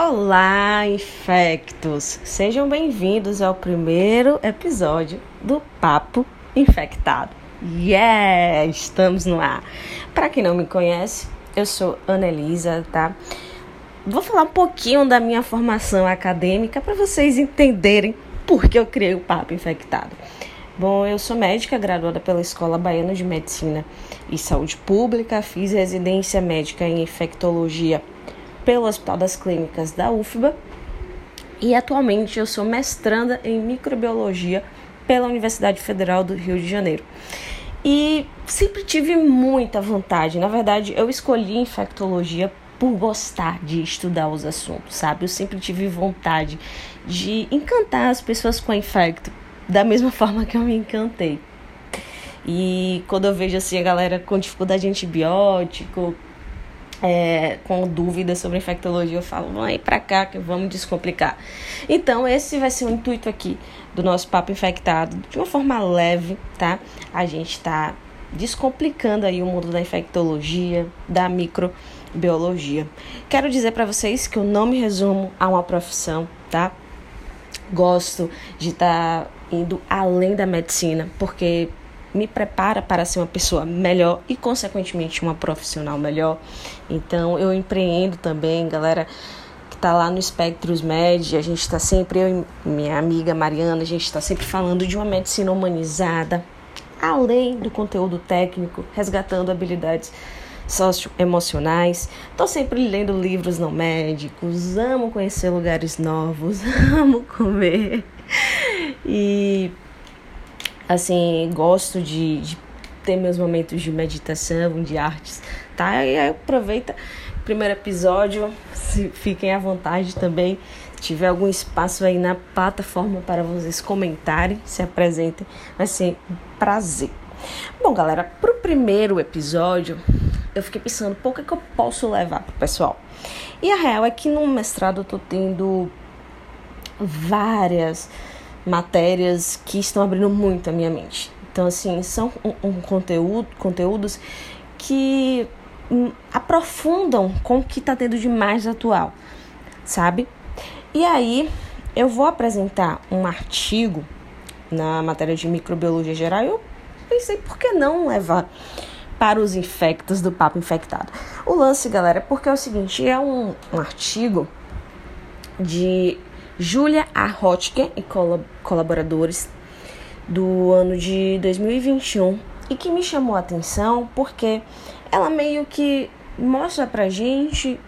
Olá, infectos! Sejam bem-vindos ao primeiro episódio do Papo Infectado. Yeah! Estamos no ar! Para quem não me conhece, eu sou Ana Elisa, tá? Vou falar um pouquinho da minha formação acadêmica para vocês entenderem por que eu criei o Papo Infectado. Bom, eu sou médica graduada pela Escola Baiana de Medicina e Saúde Pública, fiz residência médica em infectologia pelo Hospital das Clínicas da UFBA e atualmente eu sou mestranda em microbiologia pela Universidade Federal do Rio de Janeiro. E sempre tive muita vontade, na verdade, eu escolhi infectologia por gostar de estudar os assuntos, sabe? Eu sempre tive vontade de encantar as pessoas com a infecto, da mesma forma que eu me encantei. E quando eu vejo assim a galera com dificuldade de antibiótico, é, com dúvidas sobre infectologia, eu falo, vem pra cá que vamos descomplicar. Então, esse vai ser o intuito aqui do nosso Papo Infectado, de uma forma leve, tá? A gente tá descomplicando aí o mundo da infectologia, da microbiologia. Quero dizer para vocês que eu não me resumo a uma profissão, tá? Gosto de estar tá indo além da medicina, porque me prepara para ser uma pessoa melhor e, consequentemente, uma profissional melhor. Então, eu empreendo também, galera que está lá no Spectros Med, a gente está sempre, eu e minha amiga Mariana, a gente está sempre falando de uma medicina humanizada, além do conteúdo técnico, resgatando habilidades socioemocionais. Estou sempre lendo livros não médicos, amo conhecer lugares novos, amo comer. E assim, gosto de, de ter meus momentos de meditação, de artes, tá? E aí aproveita primeiro episódio, se, fiquem à vontade também. Se tiver algum espaço aí na plataforma para vocês comentarem, se apresentem, vai ser um prazer. Bom, galera, pro primeiro episódio, eu fiquei pensando, pô, o que, é que eu posso levar pro pessoal? E a real é que no mestrado eu tô tendo várias matérias que estão abrindo muito a minha mente. Então, assim, são um, um conteúdo, conteúdos que um, aprofundam com o que está tendo de mais atual, sabe? E aí, eu vou apresentar um artigo na matéria de microbiologia geral. Eu pensei, por que não levar para os infectos do papo infectado? O lance, galera, é porque é o seguinte: é um, um artigo de Julia A. Hotke e colaboradores do ano de 2021 e que me chamou a atenção porque ela meio que mostra pra gente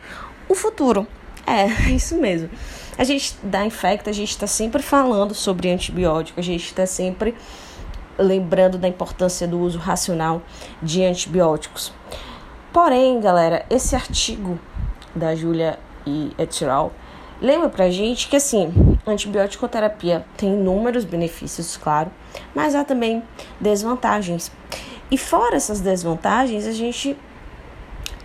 o futuro. É, isso mesmo. A gente da Infecta, a gente está sempre falando sobre antibiótico, a gente está sempre lembrando da importância do uso racional de antibióticos. Porém, galera, esse artigo da Julia e et Lembra pra gente que assim, antibiótico terapia tem inúmeros benefícios, claro, mas há também desvantagens. E fora essas desvantagens, a gente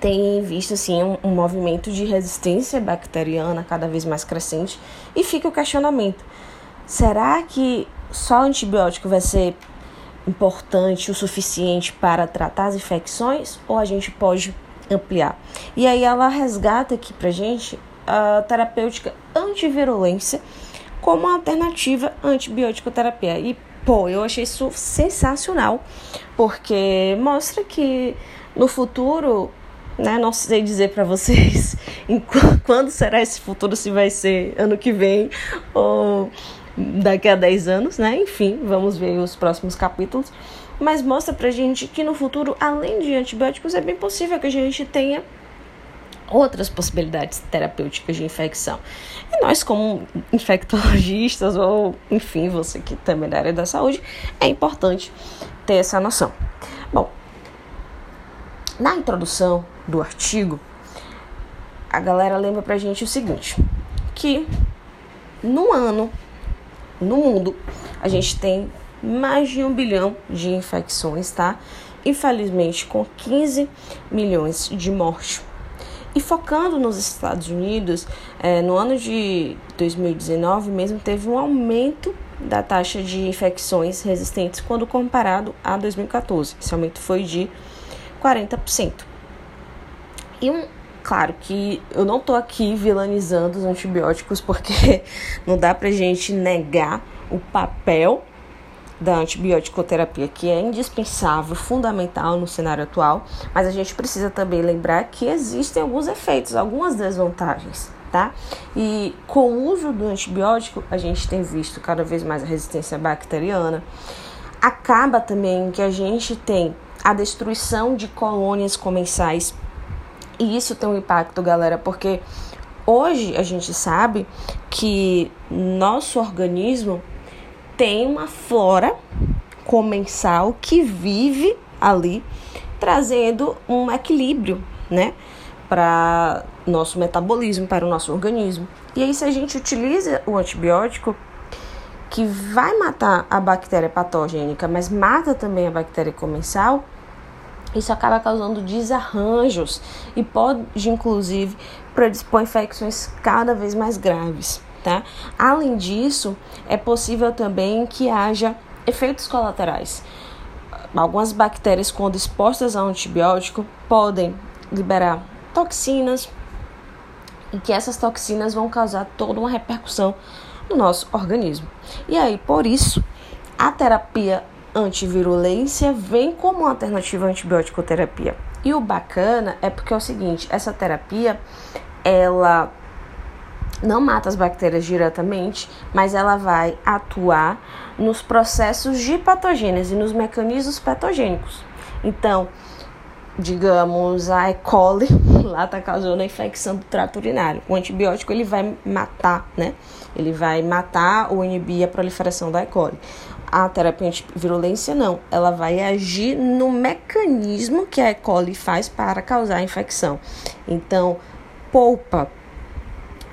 tem visto assim um, um movimento de resistência bacteriana cada vez mais crescente e fica o questionamento: será que só antibiótico vai ser importante o suficiente para tratar as infecções ou a gente pode ampliar? E aí ela resgata aqui pra gente a terapêutica antivirulência como alternativa à antibiótico-terapia. E, pô, eu achei isso sensacional, porque mostra que no futuro, né, não sei dizer para vocês em quando será esse futuro, se vai ser ano que vem ou daqui a 10 anos, né? Enfim, vamos ver os próximos capítulos. Mas mostra pra gente que no futuro, além de antibióticos, é bem possível que a gente tenha outras possibilidades terapêuticas de infecção. E nós, como infectologistas, ou enfim, você que também é da área da saúde, é importante ter essa noção. Bom, na introdução do artigo, a galera lembra pra gente o seguinte: que no ano, no mundo, a gente tem mais de um bilhão de infecções, tá? Infelizmente, com 15 milhões de mortes e focando nos Estados Unidos, é, no ano de 2019 mesmo teve um aumento da taxa de infecções resistentes quando comparado a 2014. Esse aumento foi de 40%. E um Claro que eu não tô aqui vilanizando os antibióticos porque não dá pra gente negar o papel da antibioticoterapia, que é indispensável, fundamental no cenário atual, mas a gente precisa também lembrar que existem alguns efeitos, algumas desvantagens, tá? E com o uso do antibiótico, a gente tem visto cada vez mais a resistência bacteriana. Acaba também que a gente tem a destruição de colônias comensais e isso tem um impacto, galera, porque hoje a gente sabe que nosso organismo tem uma flora comensal que vive ali trazendo um equilíbrio, né, para nosso metabolismo, para o nosso organismo. E aí se a gente utiliza o antibiótico que vai matar a bactéria patogênica, mas mata também a bactéria comensal, isso acaba causando desarranjos e pode, inclusive, predispor infecções cada vez mais graves. Tá? Além disso, é possível também que haja efeitos colaterais. Algumas bactérias, quando expostas ao antibiótico, podem liberar toxinas e que essas toxinas vão causar toda uma repercussão no nosso organismo. E aí, por isso, a terapia antivirulência vem como uma alternativa à antibiótico-terapia. E o bacana é porque é o seguinte, essa terapia, ela não mata as bactérias diretamente, mas ela vai atuar nos processos de patogênese, nos mecanismos patogênicos. Então, digamos, a E. coli lá está causando a infecção do trato urinário. O antibiótico ele vai matar, né? Ele vai matar ou inibir a proliferação da E. coli a terapia antivirulência não, ela vai agir no mecanismo que a E. coli faz para causar a infecção. Então, poupa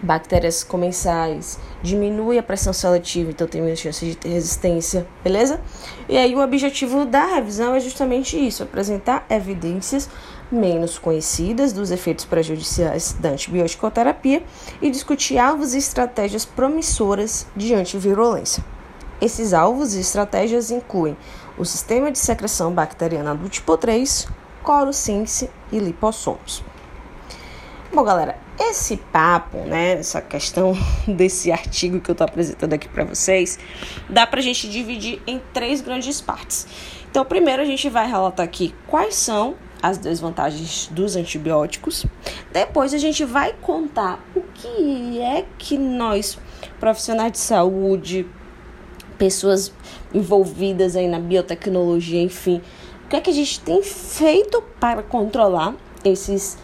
bactérias comensais, diminui a pressão seletiva, então tem menos chance de ter resistência, beleza? E aí o objetivo da revisão é justamente isso, apresentar evidências menos conhecidas dos efeitos prejudiciais da antibiótico-terapia e discutir alvos e estratégias promissoras de antivirulência. Esses alvos e estratégias incluem o sistema de secreção bacteriana do tipo 3, corossíntese e lipossomos. Bom, galera, esse papo, né, essa questão desse artigo que eu estou apresentando aqui para vocês, dá para a gente dividir em três grandes partes. Então, primeiro a gente vai relatar aqui quais são as desvantagens dos antibióticos. Depois a gente vai contar o que é que nós, profissionais de saúde, pessoas envolvidas aí na biotecnologia, enfim. O que é que a gente tem feito para controlar esses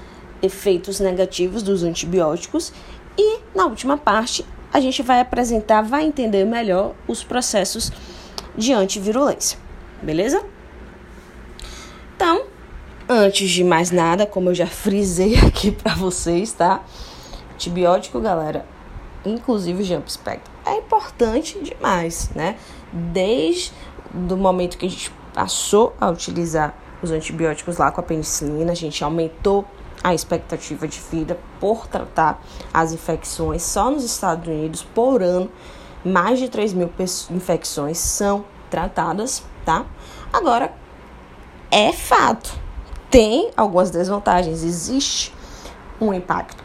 efeitos negativos dos antibióticos? E na última parte, a gente vai apresentar, vai entender melhor os processos de antivirulência. Beleza? Então, antes de mais nada, como eu já frisei aqui para vocês, tá? Antibiótico, galera, inclusive o Jump é importante demais, né? Desde do momento que a gente passou a utilizar os antibióticos lá com a penicilina, a gente aumentou a expectativa de vida por tratar as infecções. Só nos Estados Unidos, por ano, mais de 3 mil infecções são tratadas, tá? Agora, é fato, tem algumas desvantagens, existe um impacto.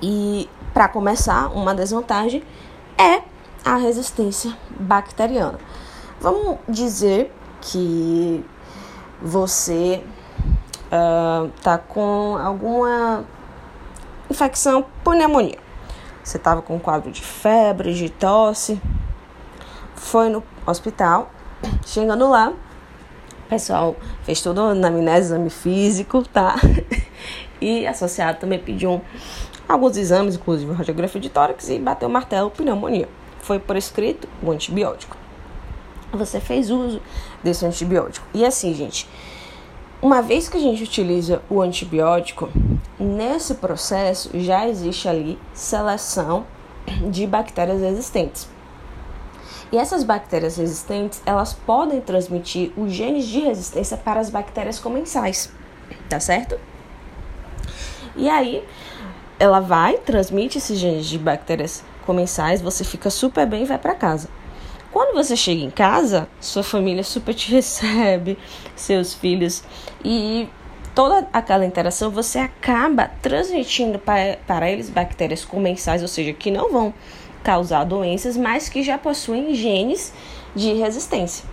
E, para começar, uma desvantagem é a resistência bacteriana. Vamos dizer que você uh, com alguma infecção por pneumonia. Você estava com um quadro de febre, de tosse, foi no hospital, chegando lá, o pessoal fez todo o anamnese, exame físico, tá? E associado também pediu um alguns exames, inclusive radiografia de tórax, e bateu o martelo pneumonia. Foi prescrito o antibiótico. Você fez uso desse antibiótico. E assim, gente, uma vez que a gente utiliza o antibiótico, nesse processo já existe ali seleção de bactérias resistentes. E essas bactérias resistentes, elas podem transmitir os genes de resistência para as bactérias comensais, tá certo? E aí, ela vai, transmite esses genes de bactérias comensais, você fica super bem e vai para casa. Quando você chega em casa, sua família super te recebe, seus filhos, e toda aquela interação, você acaba transmitindo para, para eles bactérias comensais, ou seja, que não vão causar doenças, mas que já possuem genes de resistência.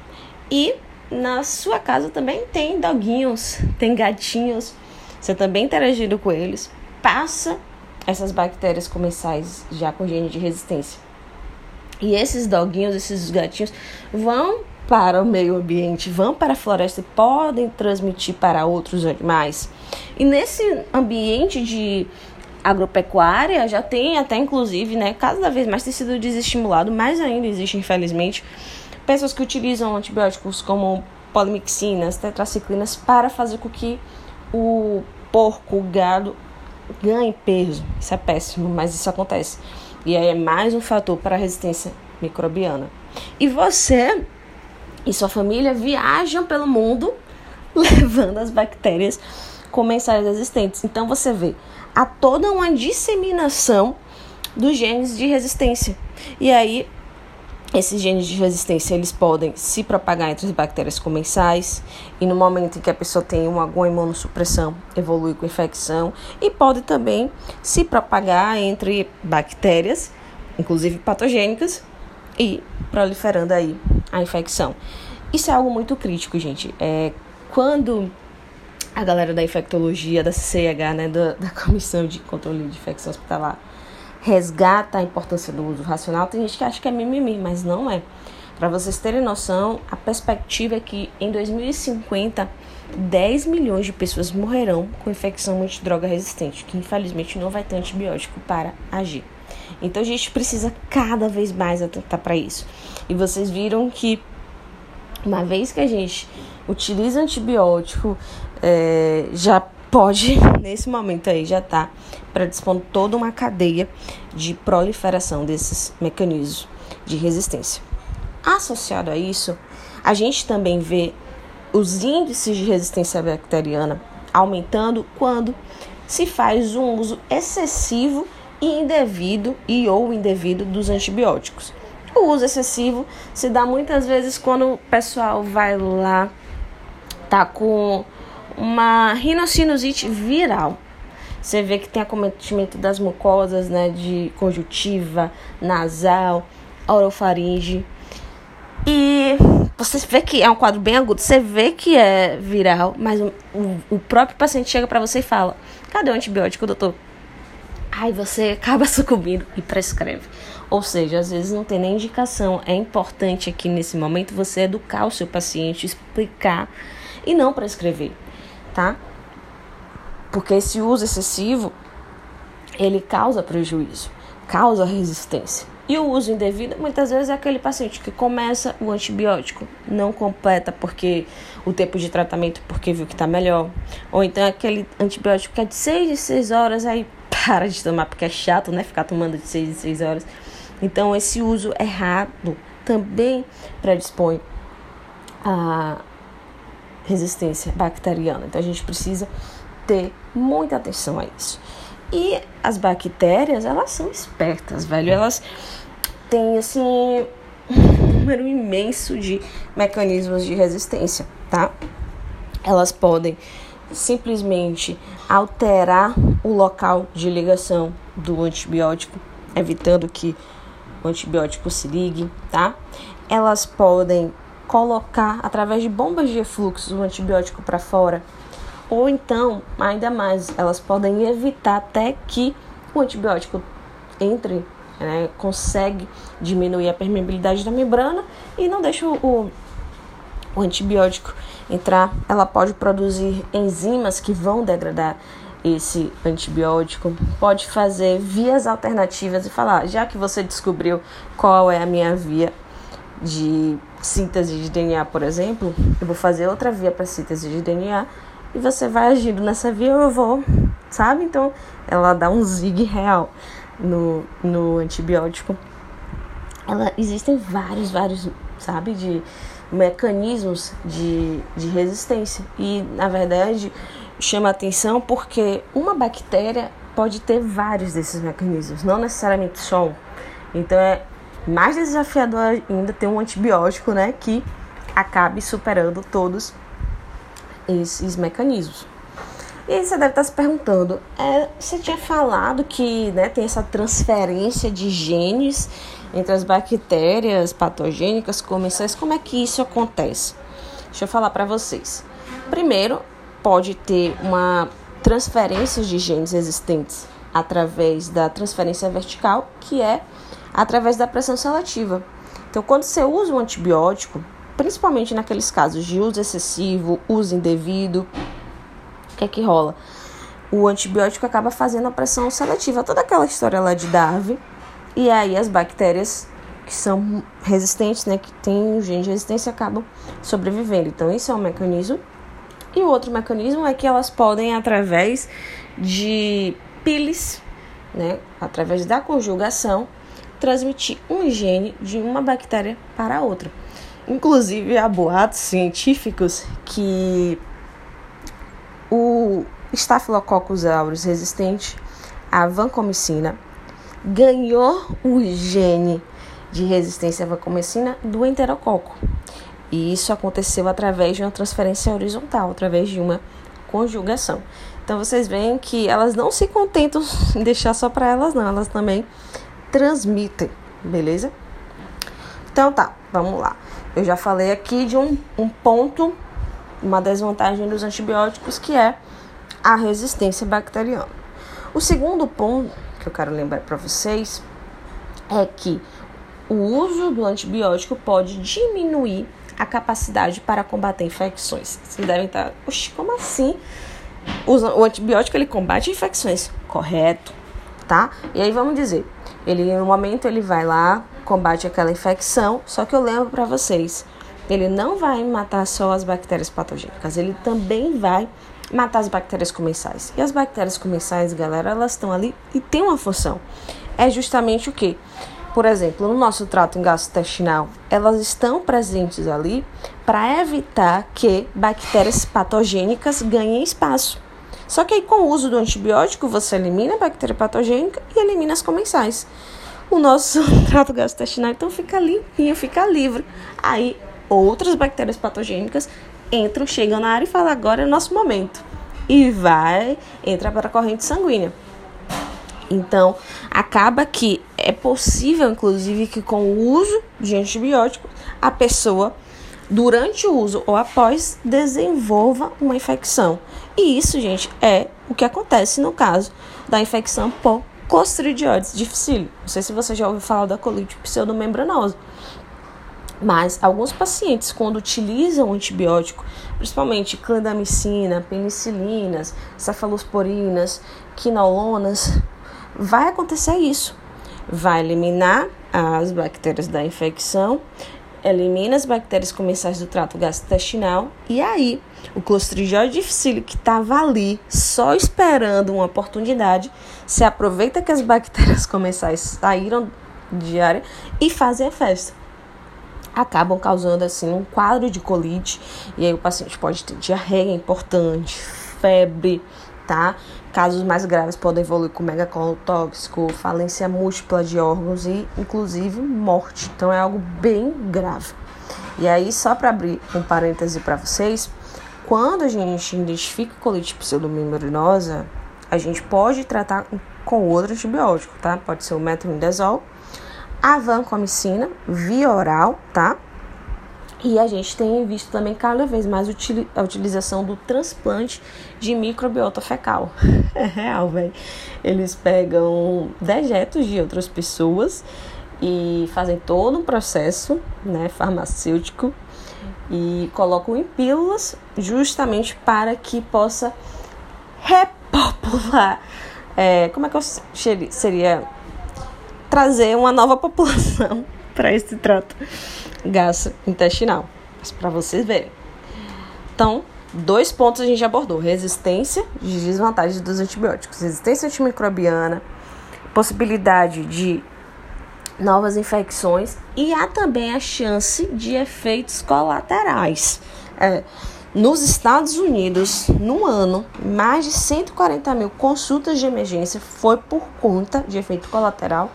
E na sua casa também tem doguinhos, tem gatinhos, você também interagindo com eles, passa essas bactérias comensais já com gene de resistência. E esses doguinhos, esses gatinhos vão para o meio ambiente, vão para a floresta e podem transmitir para outros animais. E nesse ambiente de agropecuária já tem até inclusive, né, cada vez mais tem sido desestimulado, mas ainda existe infelizmente pessoas que utilizam antibióticos como polimixinas, tetraciclinas para fazer com que o porco, o gado ganhe peso. Isso é péssimo, mas isso acontece. E aí é mais um fator para a resistência microbiana. E você e sua família viajam pelo mundo levando as bactérias comensais existentes. Então você vê, há toda uma disseminação dos genes de resistência. E aí esses genes de resistência eles podem se propagar entre as bactérias comensais e no momento em que a pessoa tem uma, alguma imunossupressão evolui com infecção e pode também se propagar entre bactérias, inclusive patogênicas, e proliferando aí a infecção. Isso é algo muito crítico, gente. É, quando a galera da infectologia, da CCH, né, da, da Comissão de Controle de Infecção Hospitalar, resgata a importância do uso racional, tem gente que acha que é mimimi, mas não é. Para vocês terem noção, a perspectiva é que em 2050 10 milhões de pessoas morrerão com infecção multidroga resistente, que infelizmente não vai ter antibiótico para agir. Então a gente precisa cada vez mais atentar para isso. E vocês viram que uma vez que a gente utiliza antibiótico, é, já pode, nesse momento aí, já tá predispondo toda uma cadeia de proliferação desses mecanismos de resistência. Associado a isso, a gente também vê os índices de resistência bacteriana aumentando quando se faz um uso excessivo e indevido e ou indevido dos antibióticos. O uso excessivo se dá muitas vezes quando o pessoal vai lá tá com uma rinocinusite viral. Você vê que tem acometimento das mucosas, né, de conjuntiva, nasal, orofaringe. E você vê que é um quadro bem agudo, você vê que é viral, mas o, o, próprio paciente chega para você e fala: "Cadê o antibiótico, doutor?" Aí você acaba sucumbindo e prescreve. Ou seja, às vezes não tem nem indicação. É importante aqui nesse momento você educar o seu paciente, explicar e não prescrever tá? Porque esse uso excessivo ele causa prejuízo, causa resistência. E o uso indevido, muitas vezes, é aquele paciente que começa o antibiótico, não completa porque o tempo de tratamento, porque viu que está melhor. Ou então é aquele antibiótico que é de 6 em 6 horas, aí para de tomar, porque é chato, né? Ficar tomando de 6 em 6 horas. Então, esse uso errado também predispõe a, resistência bacteriana. Então a gente precisa ter muita atenção a isso. E as bactérias, elas são espertas, velho. Elas têm assim um número imenso de mecanismos de resistência, tá? Elas podem simplesmente alterar o local de ligação do antibiótico, evitando que o antibiótico se ligue, tá? Elas podem colocar através de bombas de refluxo o antibiótico para fora. Ou então, ainda mais, elas podem evitar até que o antibiótico entre, né, consegue diminuir a permeabilidade da membrana e não deixa o, o antibiótico entrar. Ela pode produzir enzimas que vão degradar esse antibiótico, pode fazer vias alternativas e falar, já que você descobriu qual é a minha via de síntese de DNA, por exemplo, eu vou fazer outra via para síntese de DNA e você vai agindo nessa via, eu vou, sabe? Então, ela dá um zig real no, no antibiótico. Ela, existem vários, vários, sabe, de mecanismos de, de resistência. E, na verdade, chama atenção porque uma bactéria pode ter vários desses mecanismos, não necessariamente só um. Então, é mais desafiador ainda ter um antibiótico, né, que acabe superando todos esses mecanismos. E aí você deve estar se perguntando, é, você tinha falado que né, tem essa transferência de genes entre as bactérias patogênicas comensais, como é que isso acontece? Deixa eu falar para vocês. Primeiro, pode ter uma transferência de genes existentes através da transferência vertical, que é através da pressão seletiva. Então, quando você usa um antibiótico, principalmente naqueles casos de uso excessivo, uso indevido, o que é que rola? O antibiótico acaba fazendo a pressão seletiva, toda aquela história lá de Darwin, e aí as bactérias que são resistentes, né, que têm gene de resistência, acabam sobrevivendo. Então, isso é um mecanismo. E o outro mecanismo é que elas podem, através de piles, né, através da conjugação, transmitir um gene de uma bactéria para outra. Inclusive, há boatos científicos que o Staphylococcus aureus resistente à vancomicina ganhou o gene de resistência à vancomicina do enterococo. E isso aconteceu através de uma transferência horizontal, através de uma conjugação. Então vocês veem que elas não se contentam em deixar só para elas, não, elas também transmitem, beleza? Então tá, vamos lá. Eu já falei aqui de um, um ponto uma desvantagem dos antibióticos, que é a resistência bacteriana. O segundo ponto que eu quero lembrar para vocês é que o uso do antibiótico pode diminuir a capacidade para combater infecções. Vocês devem estar, oxe, como assim? O antibiótico ele combate infecções, correto, tá? E aí vamos dizer, ele no momento ele vai lá, combate aquela infecção, só que eu lembro para vocês ele não vai matar só as bactérias patogênicas, ele também vai matar as bactérias comensais. E as bactérias comensais, galera, elas estão ali e tem uma função. É justamente o que? Por exemplo, no nosso trato gastrointestinal, elas estão presentes ali para evitar que bactérias patogênicas ganhem espaço. Só que aí, com o uso do antibiótico, você elimina a bactéria patogênica e elimina as comensais. O nosso trato gastrointestinal então fica limpinho, fica livre. Aí outras bactérias patogênicas entram, chegam na área e falam: agora é o nosso momento. E vai entrar para a corrente sanguínea. Então, acaba que é possível, inclusive, que com o uso de antibióticos, a pessoa, durante o uso ou após, desenvolva uma infecção. E isso, gente, é o que acontece no caso da infecção por Clostridioides difficile. Não sei se você já ouviu falar da colite pseudomembranosa. Mas alguns pacientes, quando utilizam antibiótico, principalmente clindamicina, penicilinas, cefalosporinas, quinolonas, vai acontecer isso. Vai eliminar as bactérias da infecção, elimina as bactérias comensais do trato gastrointestinal. E aí o Clostridium difficile que estava ali só esperando uma oportunidade, se aproveita que as bactérias comensais saíram de área e fazem a festa. Acabam causando assim um quadro de colite. E aí o paciente pode ter diarreia importante, febre, tá? Casos mais graves podem evoluir com megacolotóxico, falência múltipla de órgãos e inclusive morte. Então é algo bem grave. E aí só para abrir um parêntese para vocês, quando a gente identifica colite pseudomembranosa, a gente pode tratar com outro antibiótico, tá? Pode ser o metronidazol a vancomicina via oral, tá? E a gente tem visto também cada vez mais a utilização do transplante de microbiota fecal. É real, velho. Eles pegam dejetos de outras pessoas e fazem todo um processo né, farmacêutico e colocam em pílulas justamente para que possa repopular. É, como é que eu seria trazer uma nova população para esse trato gastrointestinal. Mas para vocês verem. Então, dois pontos a gente abordou: resistência e desvantagens dos antibióticos, resistência antimicrobiana, possibilidade de novas infecções e há também a chance de efeitos colaterais. É, nos Estados Unidos, no ano, mais de 140 mil consultas de emergência foi por conta de efeito colateral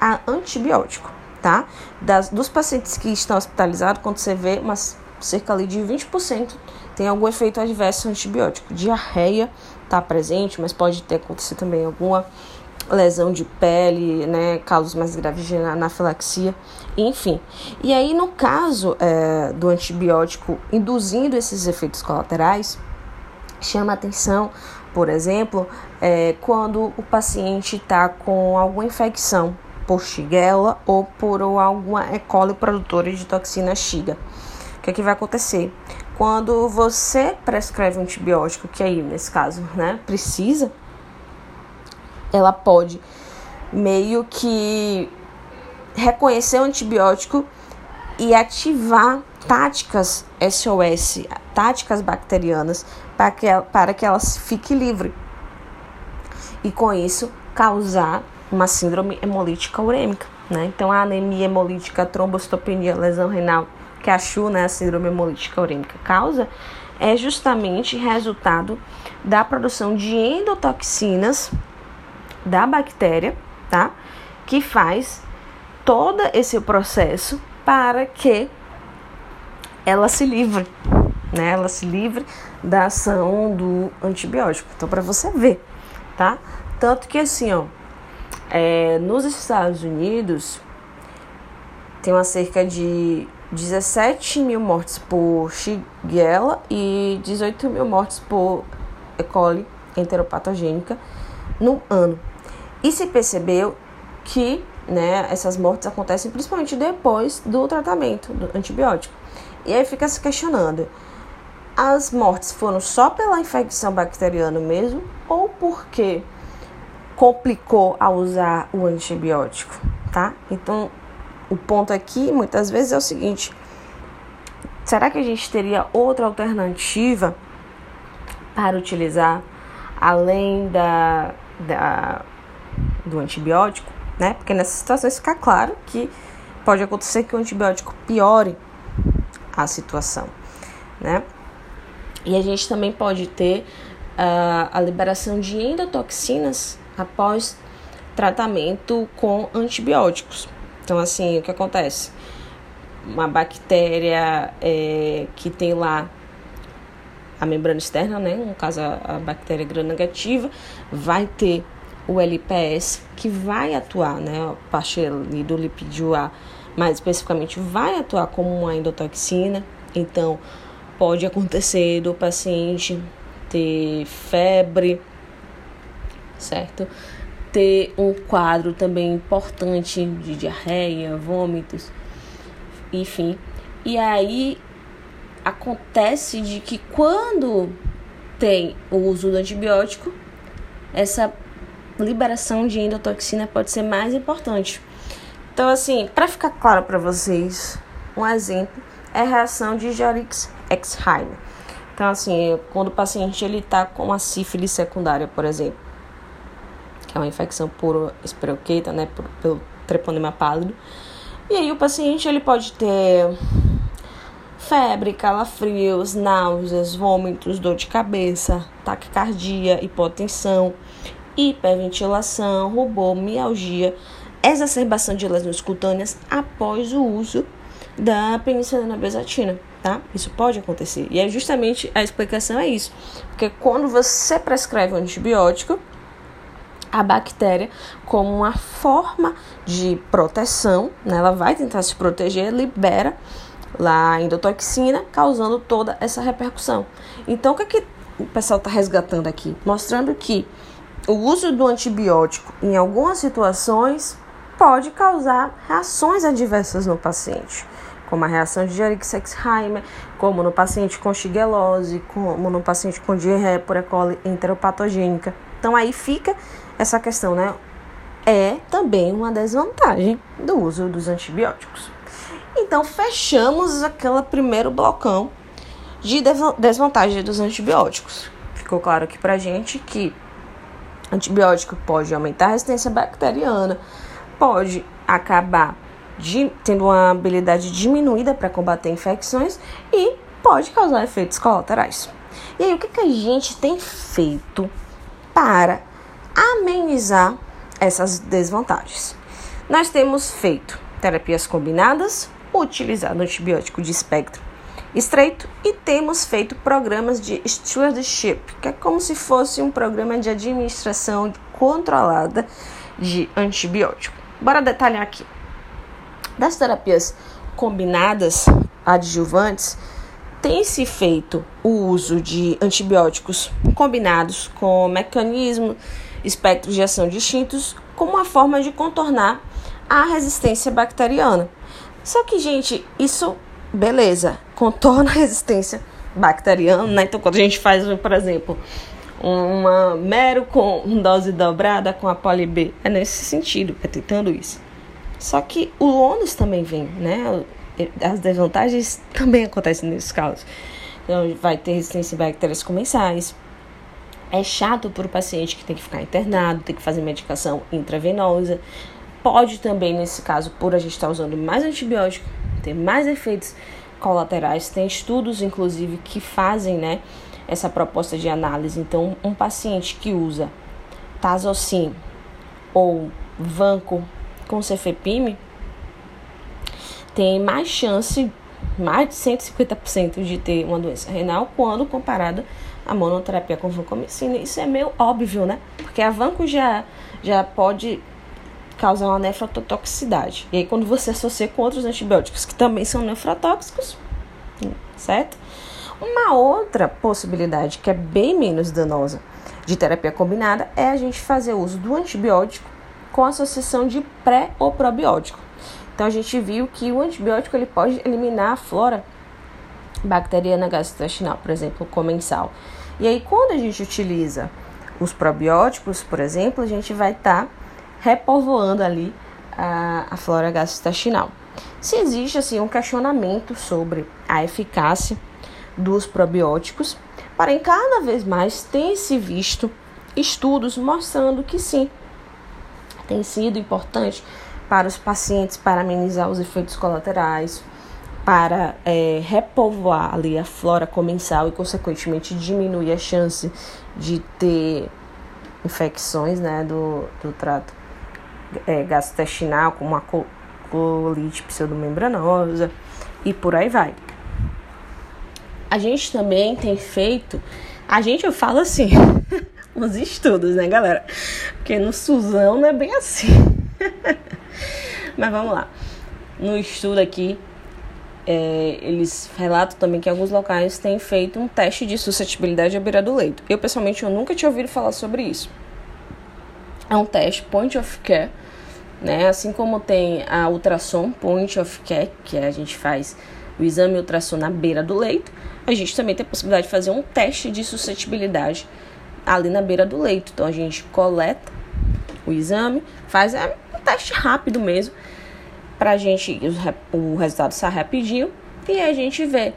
a antibiótico, tá? Das, dos pacientes que estão hospitalizados, quando você vê, umas, cerca ali de 20% tem algum efeito adverso antibiótico, diarreia estar tá presente, mas pode ter acontecido também alguma lesão de pele, né, casos mais graves de anafilaxia, enfim. E aí, no caso é, do antibiótico induzindo esses efeitos colaterais, chama atenção, por exemplo, é, quando o paciente está com alguma infecção Shigella ou por alguma E. coli produtora de toxina Shiga. O que, é que vai acontecer? Quando você prescreve um antibiótico, que aí nesse caso né, precisa, ela pode meio que reconhecer o antibiótico e ativar táticas SOS, táticas bacterianas, para que, para que ela fique livre. E com isso causar uma síndrome hemolítica urêmica. Né? Então, a anemia hemolítica, a trombocitopenia, lesão renal, que a CHU, né, a síndrome hemolítica urêmica, causa, é justamente resultado da produção de endotoxinas da bactéria, tá? Que faz todo esse processo para que ela se livre, né? Ela se livre da ação do antibiótico. Então, para você ver, tá? Tanto que assim, ó, é, nos Estados Unidos tem uma cerca de 17 mil mortes por Shigella e 18 mil mortes por E. coli enteropatogênica no ano. E se percebeu que né, essas mortes acontecem principalmente depois do tratamento do antibiótico. E aí fica se questionando: as mortes foram só pela infecção bacteriana mesmo ou porque complicou a usar o antibiótico, tá? Então, o ponto aqui muitas vezes é o seguinte: será que a gente teria outra alternativa para utilizar além da, da do antibiótico, né? Porque nessas situações fica claro que pode acontecer que o antibiótico piore a situação, né? E a gente também pode ter uh, a liberação de endotoxinas após tratamento com antibióticos. Então, assim, o que acontece? Uma bactéria é, que tem lá a membrana externa, né? No caso, a, bactéria gram-negativa, vai ter o LPS, que vai atuar, né, a parte ali do lipídio A, mais especificamente, vai atuar como uma endotoxina. Então, pode acontecer do paciente ter febre, certo? Ter um quadro também importante de diarreia, vômitos, enfim. E aí acontece de que quando tem o uso do antibiótico, essa liberação de endotoxina pode ser mais importante. Então, assim, para ficar claro para vocês, um exemplo é a reação de Jarix-Exheimer. Então, assim, quando o paciente ele está com a sífilis secundária, por exemplo, é uma infecção por espiroqueta, né, por, pelo treponema pálido, e aí o paciente ele pode ter febre, calafrios, náuseas, vômitos, dor de cabeça, taquicardia, hipotensão, hiperventilação, rubor, mialgia, exacerbação de lesões cutâneas após o uso da penicilina bezatina, tá? Isso pode acontecer. E é justamente a explicação é isso. Porque quando você prescreve um antibiótico, a bactéria, como uma forma de proteção, né, ela vai tentar se proteger, libera lá a endotoxina, causando toda essa repercussão. Então, o que, é que o pessoal está resgatando aqui? Mostrando que o uso do antibiótico em algumas situações pode causar reações adversas no paciente, como a reação de Jarix-Exheimer, como no paciente com shigelose, como no paciente com diarreia por E. coli enteropatogênica. Então aí fica essa questão, né? É também uma desvantagem do uso dos antibióticos. Então fechamos aquele primeiro blocão de desvantagem dos antibióticos. Ficou claro aqui pra gente que Antibiótico pode aumentar a resistência bacteriana, pode acabar de, tendo uma habilidade diminuída para combater infecções e pode causar efeitos colaterais. E aí, o que, que a gente tem feito para amenizar essas desvantagens? Nós temos feito terapias combinadas, utilizado antibiótico de espectro estreito e temos feito programas de stewardship, que é como se fosse um programa de administração controlada de antibiótico. Bora detalhar aqui. Das terapias combinadas adjuvantes, tem se feito o uso de antibióticos combinados com mecanismo, espectros de ação distintos, como uma forma de contornar a resistência bacteriana. Só que, gente, isso, beleza, contorna a resistência bacteriana, né? Então, quando a gente faz, por exemplo, uma mero com dose dobrada com a poli B, é nesse sentido, é tentando isso. Só que o ônus também vem, né? As desvantagens também acontecem nesses casos. Então, vai ter resistência a bactérias comensais. É chato para o paciente que tem que ficar internado, tem que fazer medicação intravenosa. Pode também, nesse caso, por a gente estar tá usando mais antibiótico, ter mais efeitos colaterais. Tem estudos, inclusive, que fazem né, essa proposta de análise. Então, um paciente que usa Tazocin ou Vanco com cefepime tem mais chance, mais de 150% de ter uma doença renal quando comparado à monoterapia com vancomicina. Isso é meio óbvio, né? Porque a vanco já, já pode causar uma nefrotoxicidade. E aí, quando você associa com outros antibióticos que também são nefrotóxicos, certo? Uma outra possibilidade que é bem menos danosa de terapia combinada é a gente fazer uso do antibiótico com associação de pré ou probiótico. Então a gente viu que o antibiótico ele pode eliminar a flora bacteriana gastrointestinal, por exemplo, comensal. E aí quando a gente utiliza os probióticos, por exemplo, a gente vai estar tá repovoando ali a, a flora gastrointestinal. Se existe assim um questionamento sobre a eficácia dos probióticos, porém cada vez mais tem se visto estudos mostrando que sim, tem sido importante para os pacientes para amenizar os efeitos colaterais, para é, repovoar ali a flora comensal e, consequentemente, diminuir a chance de ter infecções né, do, do trato é, gastrointestinal, como a colite pseudomembranosa e por aí vai. A gente também tem feito, a gente eu falo assim, os estudos, né, galera? Porque no Suzão não é bem assim. Mas vamos lá. No estudo aqui, é, eles relatam também que alguns locais têm feito um teste de suscetibilidade à beira do leito. Eu, pessoalmente, eu nunca tinha ouvido falar sobre isso. É um teste point of care, né? Assim como tem a ultrassom point of care, que a gente faz o exame ultrassom na beira do leito, a gente também tem a possibilidade de fazer um teste de suscetibilidade ali na beira do leito. Então a gente coleta o exame, faz é um teste rápido mesmo, pra gente o resultado sai rapidinho e a gente vê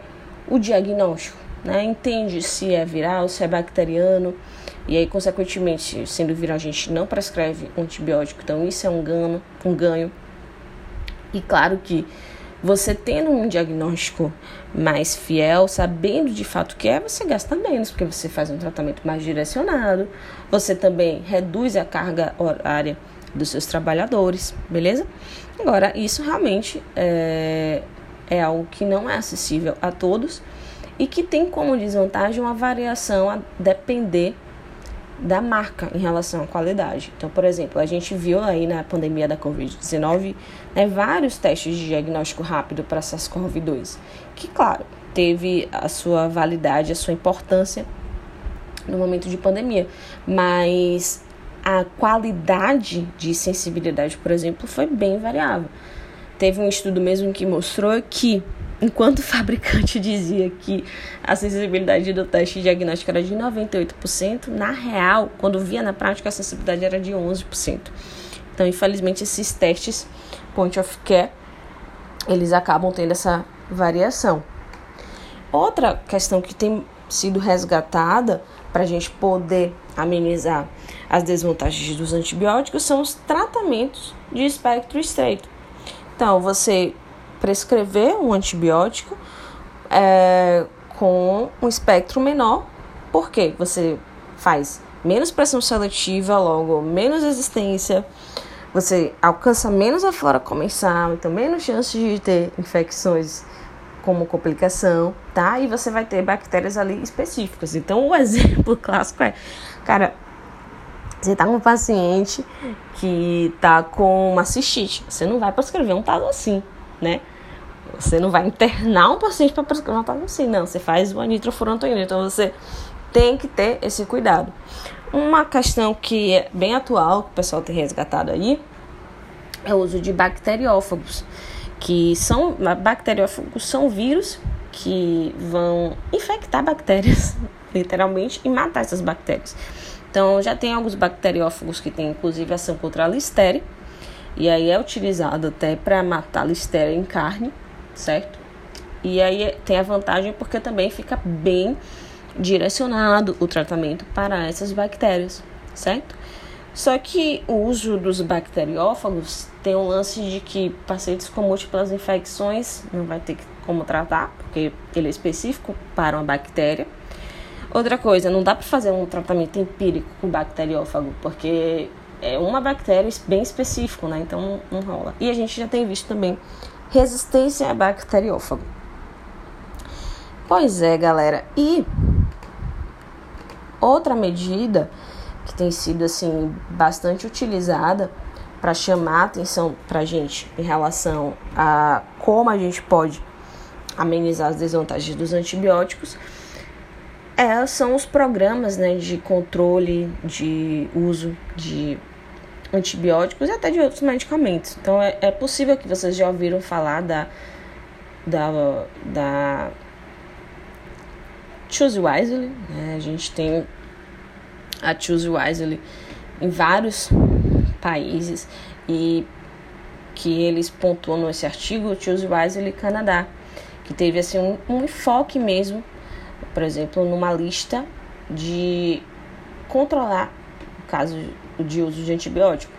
o diagnóstico, né? Entende se é viral, se é bacteriano. E aí, consequentemente, sendo viral, a gente não prescreve antibiótico. Então, isso é um ganho, um ganho. E claro que você tendo um diagnóstico mais fiel, sabendo de fato o que é, você gasta menos, porque você faz um tratamento mais direcionado, você também reduz a carga horária dos seus trabalhadores, beleza? Agora, isso realmente é, é algo que não é acessível a todos e que tem como desvantagem uma variação a depender da marca em relação à qualidade. Então, por exemplo, a gente viu aí na pandemia da Covid-19 né, vários testes de diagnóstico rápido para SARS-CoV-2, que, claro, teve a sua validade, a sua importância no momento de pandemia, mas a qualidade de sensibilidade, por exemplo, foi bem variável. Teve um estudo mesmo que mostrou que Enquanto o fabricante dizia que a sensibilidade do teste diagnóstico era de 98%, na real, quando via na prática, a sensibilidade era de 11%. Então, infelizmente, esses testes point of care, eles acabam tendo essa variação. Outra questão que tem sido resgatada para a gente poder amenizar as desvantagens dos antibióticos são os tratamentos de espectro estreito. Então, você prescrever um antibiótico é, com um espectro menor, porque você faz menos pressão seletiva, logo menos resistência, você alcança menos a flora comensal, então menos chance de ter infecções como complicação, tá? E você vai ter bactérias ali específicas. Então, o exemplo clássico é, cara, você tá com um paciente que tá com uma cistite, você não vai prescrever um tal assim, né? Você não vai internar um paciente para prescrever um tal assim, não. Você faz uma nitrofurantoína. Então, você tem que ter esse cuidado. Uma questão que é bem atual, que o pessoal tem resgatado aí, é o uso de bacteriófagos, que são bacteriófagos são vírus que vão infectar bactérias, literalmente, e matar essas bactérias. Então, já tem alguns bacteriófagos que têm inclusive ação contra a listéria, e aí é utilizado até para matar a listéria em carne, certo? E aí tem a vantagem porque também fica bem direcionado o tratamento para essas bactérias, certo? Só que o uso dos bacteriófagos tem um lance de que pacientes com múltiplas infecções não vai ter como tratar, porque ele é específico para uma bactéria. Outra coisa, não dá para fazer um tratamento empírico com bacteriófago, porque é uma bactéria bem específico, né? Então não rola. E a gente já tem visto também resistência a bacteriófago. Pois é, galera. E Outra medida que tem sido assim bastante utilizada para chamar a atenção para gente em relação a como a gente pode amenizar as desvantagens dos antibióticos é, são os programas né, de controle de uso de antibióticos e até de outros medicamentos. Então é, é possível que vocês já ouviram falar da, da, da Choose Wisely, né? A gente tem a Choose Wisely em vários países e que eles pontuam nesse artigo Choose Wisely Canadá, que teve assim um, um enfoque mesmo, por exemplo, numa lista de controlar o caso de uso de antibiótico.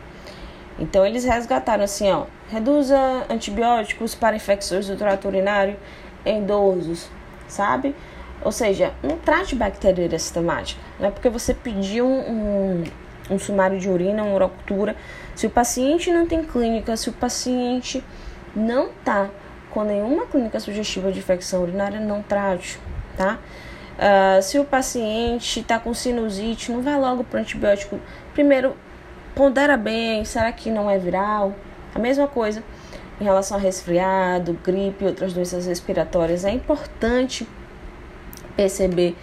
Então eles resgataram assim, ó, reduza antibióticos para infecções do trato urinário em idosos, sabe? Ou seja, não trate bacteriúria sistemática. Não é porque você pediu um, um, um sumário de urina, uma urocultura. Se o paciente não tem clínica, se o paciente não tá com nenhuma clínica sugestiva de infecção urinária, não trate, tá? Uh, se o paciente está com sinusite, não vá logo para antibiótico. Primeiro, pondera bem, será que não é viral? A mesma coisa em relação a resfriado, gripe, outras doenças respiratórias. É importante perceber,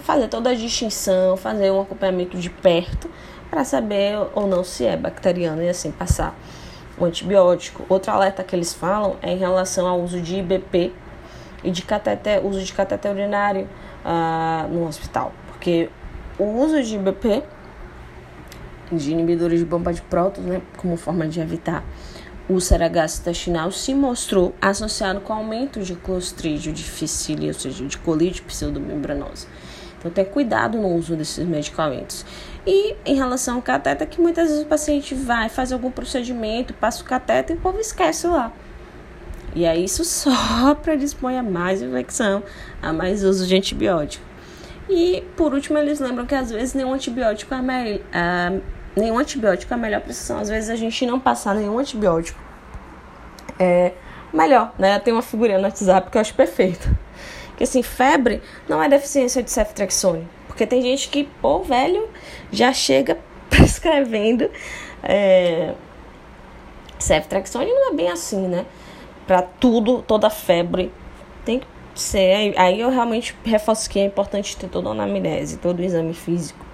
fazer toda a distinção, fazer um acompanhamento de perto para saber ou não se é bacteriano e assim passar o antibiótico. Outro alerta que eles falam é em relação ao uso de IBP e de cateter, uso de cateter urinário uh, no hospital, porque o uso de IBP de inibidores de bomba de prótons, né, como forma de evitar úlcera gastrointestinal se mostrou associado com aumento de clostrídio difficile, ou seja, de colite pseudomembranosa. Então, tenha cuidado no uso desses medicamentos. E em relação ao cateter, que muitas vezes o paciente vai, faz algum procedimento, passa o cateter e o povo esquece lá. E aí isso só predispõe a mais infecção, a mais uso de antibiótico. E por último, eles lembram que às vezes nenhum antibiótico é, nenhum antibiótico é a melhor prescrição. Às vezes a gente não passar nenhum antibiótico é melhor, né? Tem uma figurinha no WhatsApp que eu acho perfeita. Que assim, febre não é deficiência de ceftriaxone. Porque tem gente que, pô, velho, já chega prescrevendo é, ceftriaxone não é bem assim, né? Pra tudo, toda febre tem que ser. Aí eu realmente reforço que é importante ter toda a anamnese, todo o exame físico,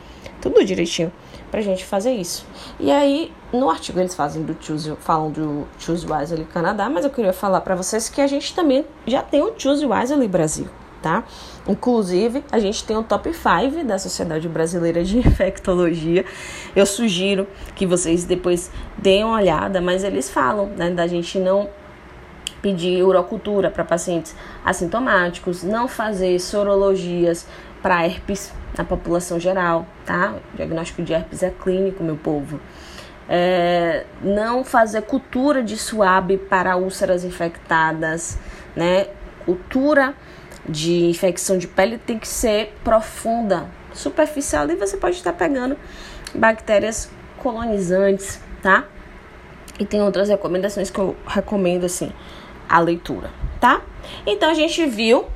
tudo direitinho pra gente fazer isso. E aí, no artigo eles fazem do Choose, falam do Choose Wisely Canadá, mas eu queria falar para vocês que a gente também já tem o Choose Wisely Brasil, tá? Inclusive, a gente tem o top 5 da Sociedade Brasileira de Infectologia. Eu sugiro que vocês depois deem uma olhada, mas eles falam, né, da gente não pedir urocultura para pacientes assintomáticos, não fazer sorologias para herpes na população geral, tá? O diagnóstico de herpes é clínico, meu povo. É, não fazer cultura de suave para úlceras infectadas, né? Cultura de infecção de pele tem que ser profunda, superficial, e você pode estar pegando bactérias colonizantes, tá? E tem outras recomendações que eu recomendo assim. A leitura, tá? Então a gente viu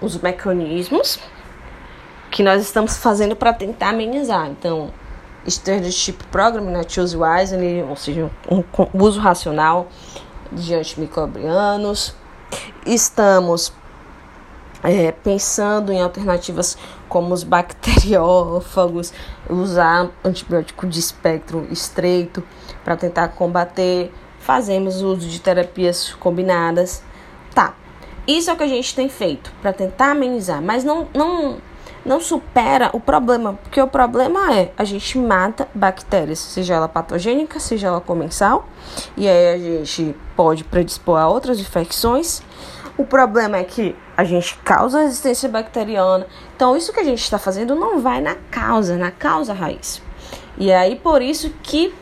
os mecanismos que nós estamos fazendo para tentar amenizar. Então, Stereotype Program, né, Choose Wisely, ou seja, um, um uso racional de antimicrobianos. Estamos é, pensando em alternativas como os bacteriófagos, usar antibiótico de espectro estreito para tentar combater. Fazemos uso de terapias combinadas. Tá, isso é o que a gente tem feito para tentar amenizar, mas não, não, não supera o problema, porque o problema é a gente mata bactérias, seja ela patogênica, seja ela comensal, e aí a gente pode predispor a outras infecções. O problema é que a gente causa resistência bacteriana. Então, isso que a gente está fazendo não vai na causa, na causa raiz. E aí, por isso que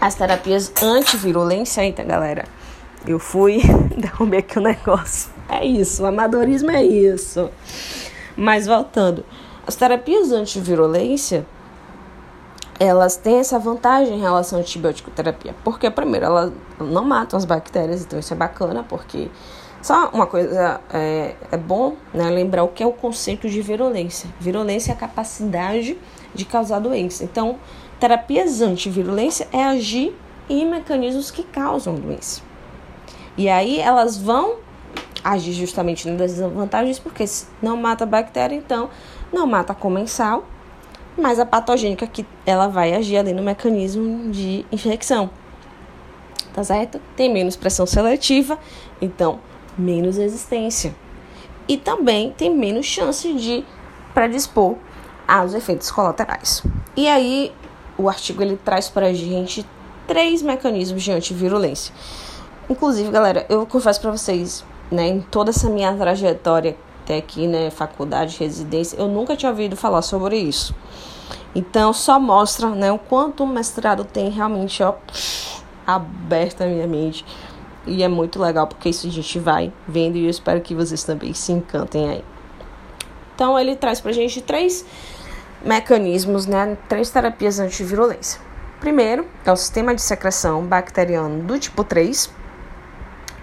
as terapias antivirulência, eita galera, eu fui derrubei aqui o negócio. É isso, o amadorismo é isso. Mas voltando, as terapias antivirulência, elas têm essa vantagem em relação à antibiótico terapia. Porque, primeiro, elas não matam as bactérias, então isso é bacana, porque só uma coisa é, é bom né, lembrar o que é o conceito de virulência. Virulência é a capacidade de causar doença. Então, terapias antivirulência é agir em mecanismos que causam doença. E aí elas vão agir justamente nas desvantagens, porque não mata a bactéria, então não mata a comensal, mas a patogênica que ela vai agir ali no mecanismo de infecção. Tá certo? Tem menos pressão seletiva, então menos resistência. E também tem menos chance de predispor aos efeitos colaterais. E aí, o artigo ele traz para a gente três mecanismos de antivirulência. Inclusive, galera, eu confesso para vocês, né, em toda essa minha trajetória até aqui, né, faculdade, residência, eu nunca tinha ouvido falar sobre isso. Então, só mostra, né, o quanto o mestrado tem realmente, ó, aberto a minha mente. E é muito legal porque isso a gente vai vendo e eu espero que vocês também se encantem aí. Então, ele traz pra gente três mecanismos, né, três terapias antivirulência. Primeiro é o sistema de secreção bacteriano do tipo 3,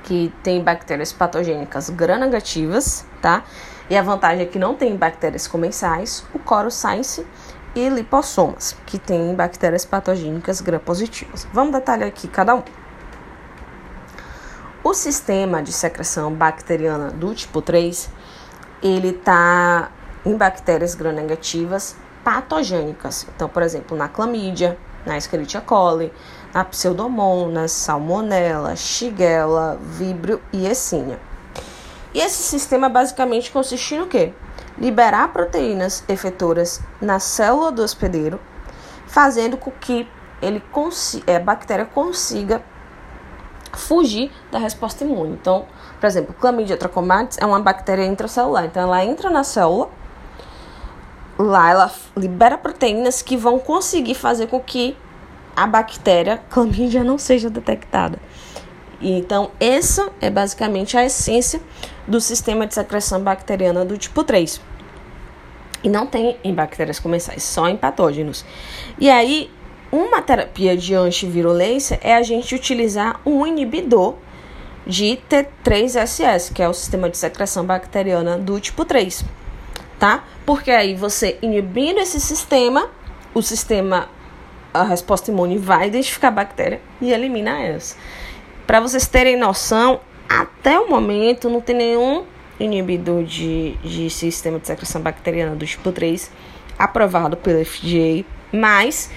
que tem bactérias patogênicas gram-negativas, tá? E a vantagem é que não tem bactérias comensais, o Coro e lipossomas, que tem bactérias patogênicas gram-positivas. Vamos detalhar aqui cada um. O sistema de secreção bacteriana do tipo 3, ele tá em bactérias gram-negativas patogênicas. Então, por exemplo, na clamídia, na Escherichia coli, a pseudomonas, salmonella, shigella, vibrio e essínia. E esse sistema basicamente consiste no quê? Liberar proteínas efetoras na célula do hospedeiro, fazendo com que ele é, a bactéria consiga fugir da resposta imune. Então, por exemplo, Chlamydia trachomatis é uma bactéria intracelular. Então, ela entra na célula, lá ela libera proteínas que vão conseguir fazer com que a bactéria clamídia não seja detectada. Então, essa é basicamente a essência do sistema de secreção bacteriana do tipo 3. E não tem em bactérias comensais, só em patógenos. E aí, uma terapia de antivirulência é a gente utilizar um inibidor de T3SS, que é o sistema de secreção bacteriana do tipo 3, tá? Porque aí você inibindo esse sistema, o sistema a resposta imune vai identificar a bactéria e eliminar elas. Para vocês terem noção, até o momento não tem nenhum inibidor de, de sistema de secreção bacteriana do tipo 3 aprovado pelo FDA, mas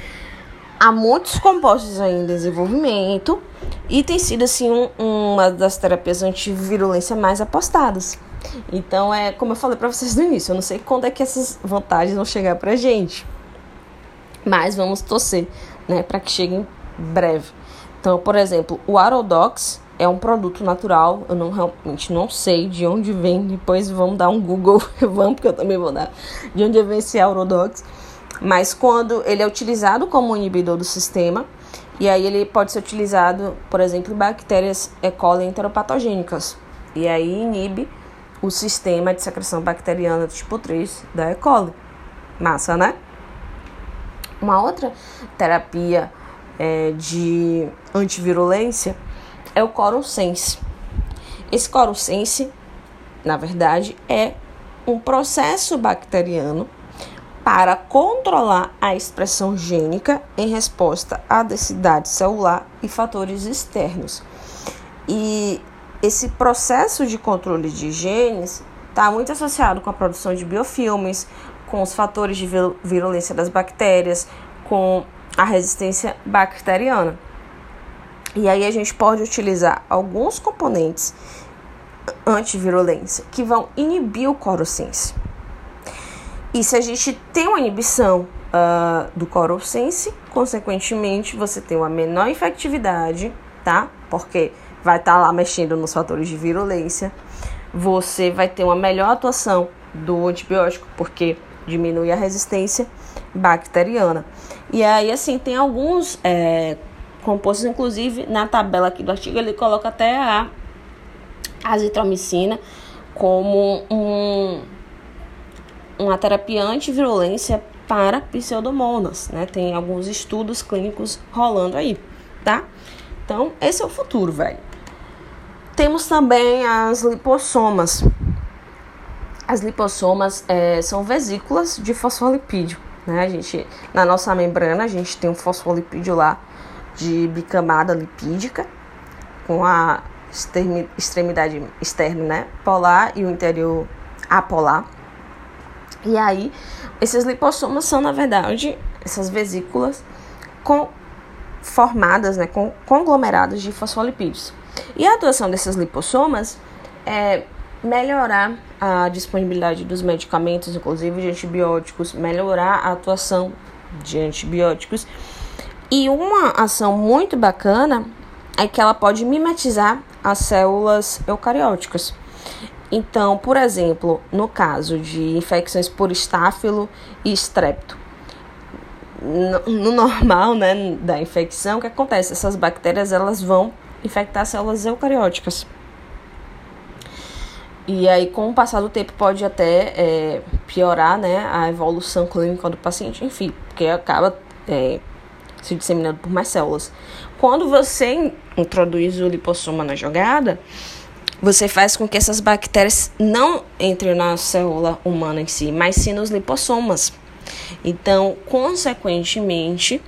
há muitos compostos ainda em desenvolvimento e tem sido assim um, uma das terapias antivirulência mais apostadas. Então é como eu falei para vocês no início, eu não sei quando é que essas vantagens vão chegar pra gente mas vamos torcer, né, para que chegue em breve. Então, por exemplo, o Arodox é um produto natural, eu não realmente não sei de onde vem, depois vamos dar um Google, vamos porque eu também vou dar, de onde vem esse Arodox. Mas quando ele é utilizado como inibidor do sistema, e aí ele pode ser utilizado, por exemplo, em bactérias E. coli enteropatogênicas, e aí inibe o sistema de secreção bacteriana tipo 3 da E. coli. Massa, né? Uma outra terapia é, de antivirulência é o Coron Sense. Esse coruscense, na verdade, é um processo bacteriano para controlar a expressão gênica em resposta à densidade celular e fatores externos. E esse processo de controle de genes está muito associado com a produção de biofilmes, com os fatores de virulência das bactérias, com a resistência bacteriana. E aí a gente pode utilizar alguns componentes antivirulência que vão inibir o coroscense. E se a gente tem uma inibição uh, do coroscense, consequentemente você tem uma menor infectividade, tá? Porque vai estar tá lá mexendo nos fatores de virulência. Você vai ter uma melhor atuação do antibiótico, porque diminui a resistência bacteriana. E aí, assim, tem alguns é, compostos, inclusive na tabela aqui do artigo, ele coloca até a azitromicina como um, uma terapia antivirulência para pseudomonas, né? Tem alguns estudos clínicos rolando aí, tá? Então, esse é o futuro, velho. Temos também as lipossomas. As lipossomas é, são vesículas de fosfolipídio, né? A gente, na nossa membrana, a gente tem um fosfolipídio lá de bicamada lipídica com a extremidade externa, né, polar e o interior apolar. E aí, esses lipossomas são, na verdade, essas vesículas com, formadas, né, com conglomerados de fosfolipídios. E a atuação desses lipossomas é melhorar a disponibilidade dos medicamentos, inclusive de antibióticos, melhorar a atuação de antibióticos. E uma ação muito bacana é que ela pode mimetizar as células eucarióticas. Então, por exemplo, no caso de infecções por estáfilo e estrepto, no, no normal, né, da infecção, o que acontece? Essas bactérias elas vão infectar células eucarióticas. E aí, com o passar do tempo, pode até é, piorar né, a evolução clínica do paciente, enfim, porque acaba é, se disseminando por mais células. Quando você introduz o lipossoma na jogada, você faz com que essas bactérias não entrem na célula humana em si, mas sim nos lipossomas. Então, consequentemente,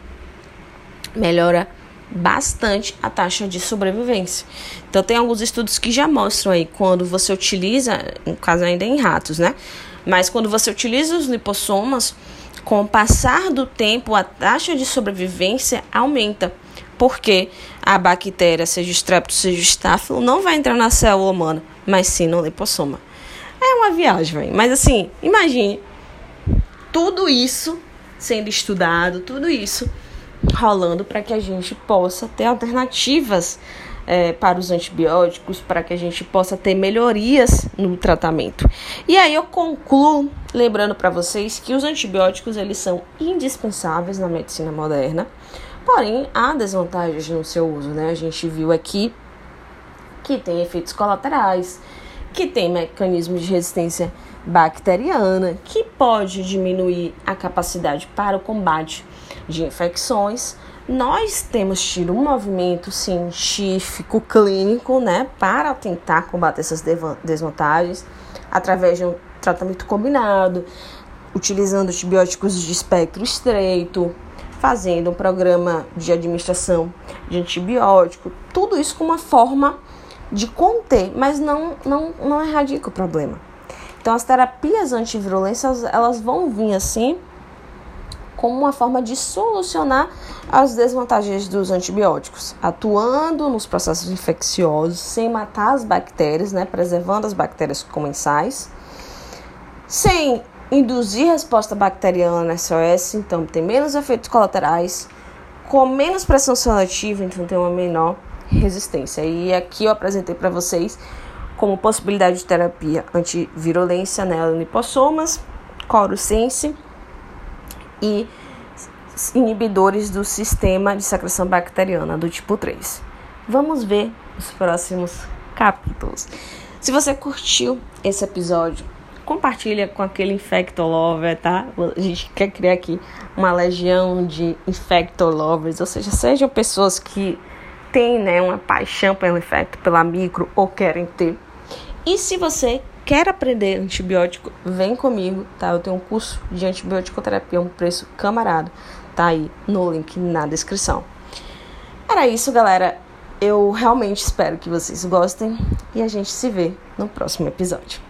melhora bastante a taxa de sobrevivência. Então, tem alguns estudos que já mostram aí quando você utiliza, no caso ainda em ratos, né? Mas quando você utiliza os lipossomas, com o passar do tempo, a taxa de sobrevivência aumenta porque a bactéria, seja estrepto, seja estáfilo, não vai entrar na célula humana, mas sim no lipossoma. É uma viagem, véio. mas assim, imagine tudo isso sendo estudado, tudo isso rolando para que a gente possa ter alternativas é, para os antibióticos, para que a gente possa ter melhorias no tratamento. E aí eu concluo lembrando para vocês que os antibióticos eles são indispensáveis na medicina moderna Porém, há desvantagens no seu uso, né? A gente viu aqui que tem efeitos colaterais, que tem mecanismos de resistência bacteriana, que pode diminuir a capacidade para o combate de infecções. Nós temos tido um movimento científico, clínico, né, para tentar combater essas desvantagens através de um tratamento combinado, utilizando antibióticos de espectro estreito, fazendo um programa de administração de antibiótico, tudo isso com uma forma de conter, mas não, não, não erradica o problema. Então, as terapias antivirulências, elas vão vir assim como uma forma de solucionar as desvantagens dos antibióticos, atuando nos processos infecciosos, sem matar as bactérias, né, preservando as bactérias comensais, sem induzir resposta bacteriana na SOS, então tem menos efeitos colaterais, com menos pressão seletiva, então tem uma menor resistência. E aqui eu apresentei para vocês como possibilidade de terapia antivirulência, né, lipossomas, coruscense e inibidores do sistema de secreção bacteriana do tipo 3. Vamos ver os próximos capítulos. Se você curtiu esse episódio, compartilha com aquele infector lover, tá? A gente quer criar aqui uma legião de infector lovers, ou seja, sejam pessoas que têm né, uma paixão pelo efeito, pela micro ou querem ter. E se você quer aprender antibiótico, vem comigo, tá? Eu tenho um curso de antibiótico-terapia, um preço camarada, tá aí no link na descrição. Era isso, galera. Eu realmente espero que vocês gostem e a gente se vê no próximo episódio.